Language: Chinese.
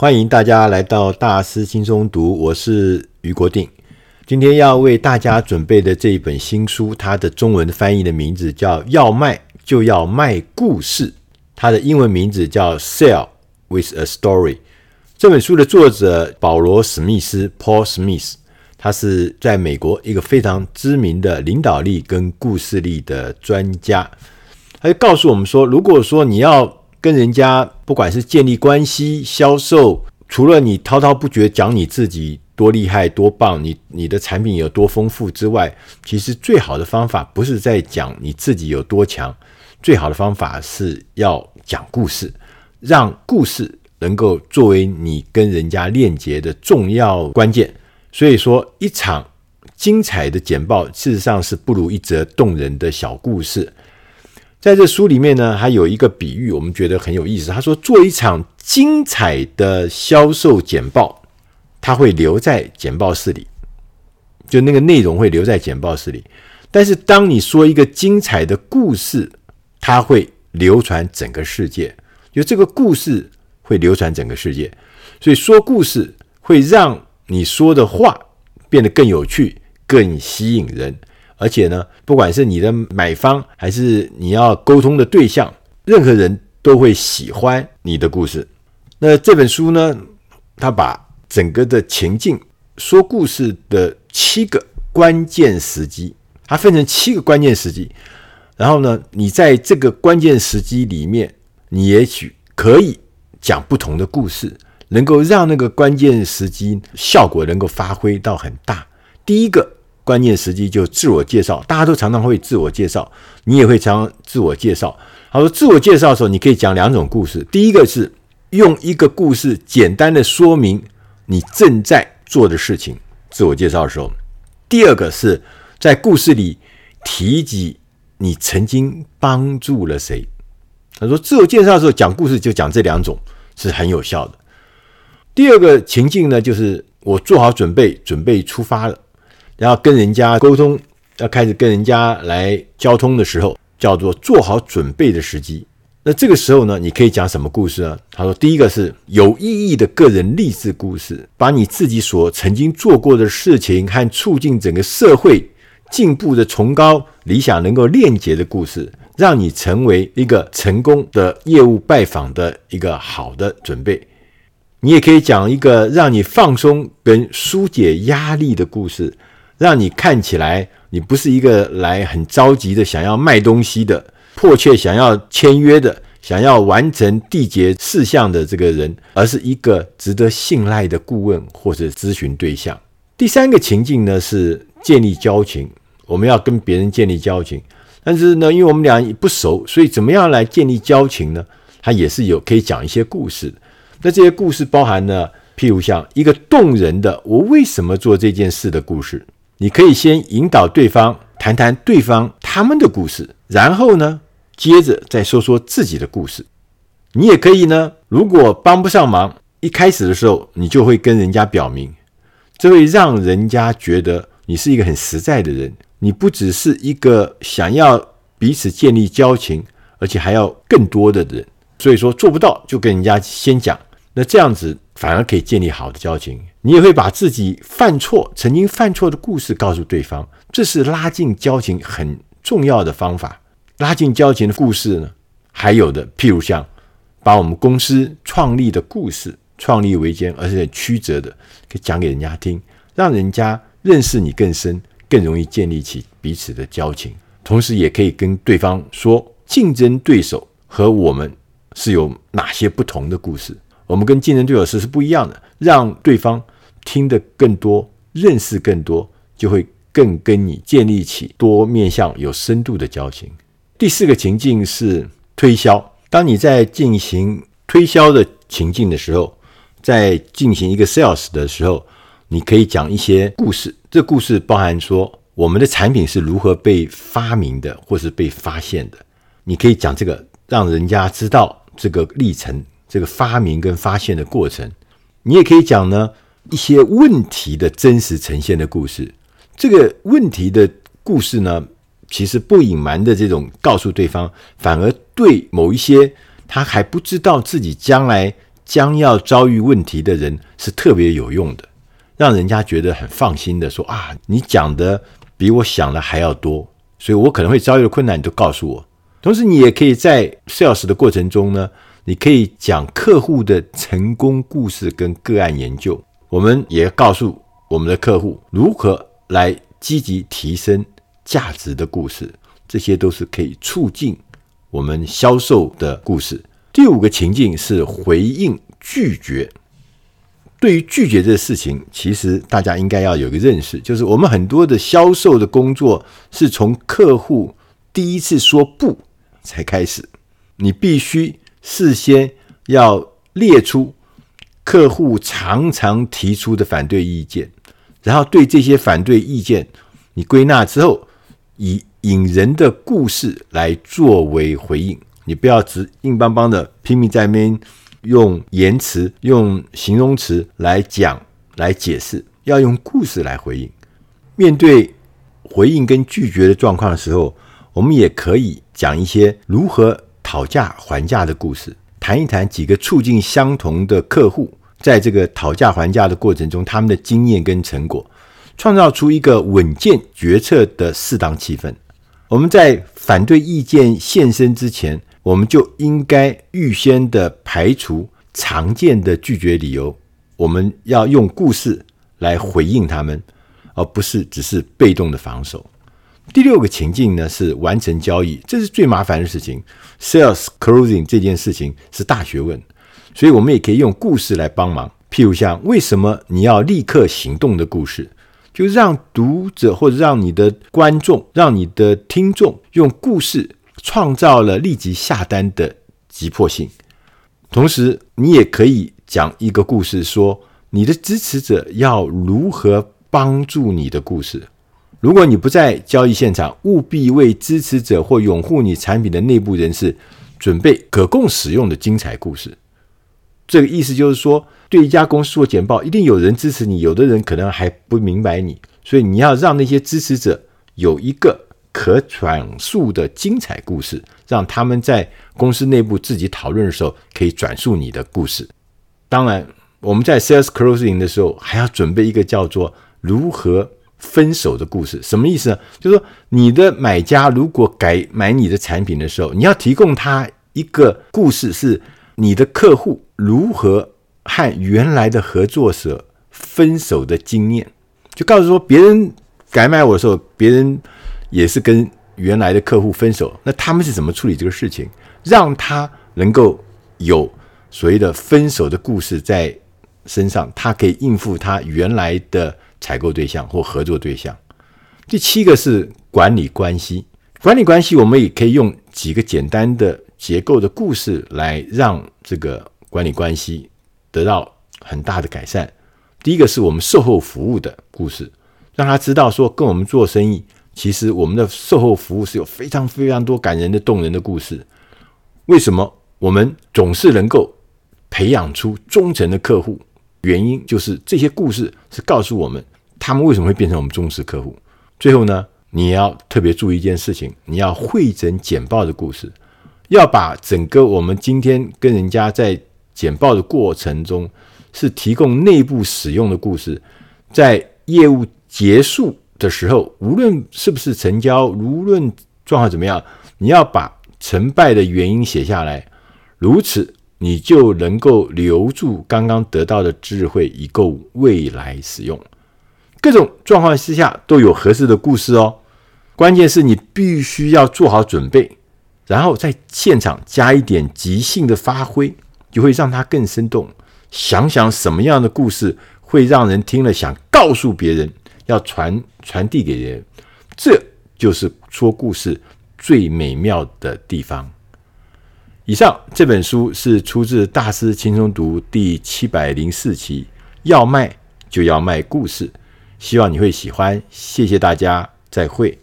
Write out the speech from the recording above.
欢迎大家来到大师轻松读，我是俞国定。今天要为大家准备的这一本新书，它的中文翻译的名字叫《要卖就要卖故事》，它的英文名字叫《Sell with a Story》。这本书的作者保罗·史密斯 （Paul Smith），他是在美国一个非常知名的领导力跟故事力的专家。他就告诉我们说，如果说你要跟人家不管是建立关系、销售，除了你滔滔不绝讲你自己多厉害、多棒，你你的产品有多丰富之外，其实最好的方法不是在讲你自己有多强，最好的方法是要讲故事，让故事能够作为你跟人家链接的重要关键。所以说，一场精彩的简报，事实上是不如一则动人的小故事。在这书里面呢，还有一个比喻，我们觉得很有意思。他说，做一场精彩的销售简报，他会留在简报室里，就那个内容会留在简报室里。但是，当你说一个精彩的故事，它会流传整个世界，就这个故事会流传整个世界。所以说故事会让你说的话变得更有趣、更吸引人。而且呢，不管是你的买方还是你要沟通的对象，任何人都会喜欢你的故事。那这本书呢，它把整个的情境说故事的七个关键时机，它分成七个关键时机。然后呢，你在这个关键时机里面，你也许可以讲不同的故事，能够让那个关键时机效果能够发挥到很大。第一个。关键时机就自我介绍，大家都常常会自我介绍，你也会常自我介绍。他说，自我介绍的时候，你可以讲两种故事。第一个是用一个故事简单的说明你正在做的事情，自我介绍的时候；第二个是在故事里提及你曾经帮助了谁。他说，自我介绍的时候讲故事就讲这两种是很有效的。第二个情境呢，就是我做好准备，准备出发了。然后跟人家沟通，要开始跟人家来交通的时候，叫做做好准备的时机。那这个时候呢，你可以讲什么故事呢？他说，第一个是有意义的个人励志故事，把你自己所曾经做过的事情和促进整个社会进步的崇高理想能够链接的故事，让你成为一个成功的业务拜访的一个好的准备。你也可以讲一个让你放松跟纾解压力的故事。让你看起来，你不是一个来很着急的想要卖东西的，迫切想要签约的，想要完成缔结事项的这个人，而是一个值得信赖的顾问或者咨询对象。第三个情境呢，是建立交情，我们要跟别人建立交情，但是呢，因为我们俩不熟，所以怎么样来建立交情呢？他也是有可以讲一些故事。那这些故事包含呢，譬如像一个动人的“我为什么做这件事”的故事。你可以先引导对方谈谈对方他们的故事，然后呢，接着再说说自己的故事。你也可以呢，如果帮不上忙，一开始的时候你就会跟人家表明，这会让人家觉得你是一个很实在的人，你不只是一个想要彼此建立交情，而且还要更多的人。所以说做不到就跟人家先讲，那这样子反而可以建立好的交情。你也会把自己犯错、曾经犯错的故事告诉对方，这是拉近交情很重要的方法。拉近交情的故事呢，还有的，譬如像把我们公司创立的故事、创立维艰，而且曲折的，可以讲给人家听，让人家认识你更深，更容易建立起彼此的交情。同时，也可以跟对方说，竞争对手和我们是有哪些不同的故事。我们跟竞争对手是是不一样的，让对方听得更多，认识更多，就会更跟你建立起多面向、有深度的交情。第四个情境是推销。当你在进行推销的情境的时候，在进行一个 sales 的时候，你可以讲一些故事。这故事包含说我们的产品是如何被发明的，或是被发现的。你可以讲这个，让人家知道这个历程。这个发明跟发现的过程，你也可以讲呢一些问题的真实呈现的故事。这个问题的故事呢，其实不隐瞒的这种告诉对方，反而对某一些他还不知道自己将来将要遭遇问题的人是特别有用的，让人家觉得很放心的说啊，你讲的比我想的还要多，所以我可能会遭遇的困难你都告诉我。同时，你也可以在 sales 的过程中呢，你可以讲客户的成功故事跟个案研究。我们也告诉我们的客户如何来积极提升价值的故事，这些都是可以促进我们销售的故事。第五个情境是回应拒绝。对于拒绝这事情，其实大家应该要有一个认识，就是我们很多的销售的工作是从客户第一次说不才开始。你必须事先要列出客户常常提出的反对意见，然后对这些反对意见你归纳之后，以引人的故事来作为回应。你不要只硬邦邦的拼命在那边用言辞、用形容词来讲、来解释，要用故事来回应。面对回应跟拒绝的状况的时候，我们也可以讲一些如何讨价还价的故事，谈一谈几个处境相同的客户在这个讨价还价的过程中，他们的经验跟成果，创造出一个稳健决策的适当气氛。我们在反对意见现身之前，我们就应该预先的排除常见的拒绝理由，我们要用故事来回应他们，而不是只是被动的防守。第六个情境呢，是完成交易，这是最麻烦的事情。Sales closing 这件事情是大学问，所以我们也可以用故事来帮忙。譬如像为什么你要立刻行动的故事，就让读者或者让你的观众、让你的听众用故事。创造了立即下单的急迫性，同时你也可以讲一个故事，说你的支持者要如何帮助你的故事。如果你不在交易现场，务必为支持者或拥护你产品的内部人士准备可供使用的精彩故事。这个意思就是说，对一家公司做简报，一定有人支持你，有的人可能还不明白你，所以你要让那些支持者有一个。可转述的精彩故事，让他们在公司内部自己讨论的时候，可以转述你的故事。当然，我们在 sales closing 的时候，还要准备一个叫做如何分手的故事。什么意思呢？就是说，你的买家如果改买你的产品的时候，你要提供他一个故事，是你的客户如何和原来的合作者分手的经验，就告诉说，别人改买我的时候，别人。也是跟原来的客户分手，那他们是怎么处理这个事情？让他能够有所谓的分手的故事在身上，他可以应付他原来的采购对象或合作对象。第七个是管理关系，管理关系我们也可以用几个简单的结构的故事来让这个管理关系得到很大的改善。第一个是我们售后服务的故事，让他知道说跟我们做生意。其实我们的售后服务是有非常非常多感人的、动人的故事。为什么我们总是能够培养出忠诚的客户？原因就是这些故事是告诉我们他们为什么会变成我们忠实客户。最后呢，你要特别注意一件事情：你要汇整简报的故事，要把整个我们今天跟人家在简报的过程中是提供内部使用的故事，在业务结束。的时候，无论是不是成交，无论状况怎么样，你要把成败的原因写下来，如此你就能够留住刚刚得到的智慧，以够未来使用。各种状况之下都有合适的故事哦。关键是你必须要做好准备，然后在现场加一点即兴的发挥，就会让它更生动。想想什么样的故事会让人听了想告诉别人。要传传递给人，这就是说故事最美妙的地方。以上这本书是出自《大师轻松读》第七百零四期，要卖就要卖故事，希望你会喜欢。谢谢大家，再会。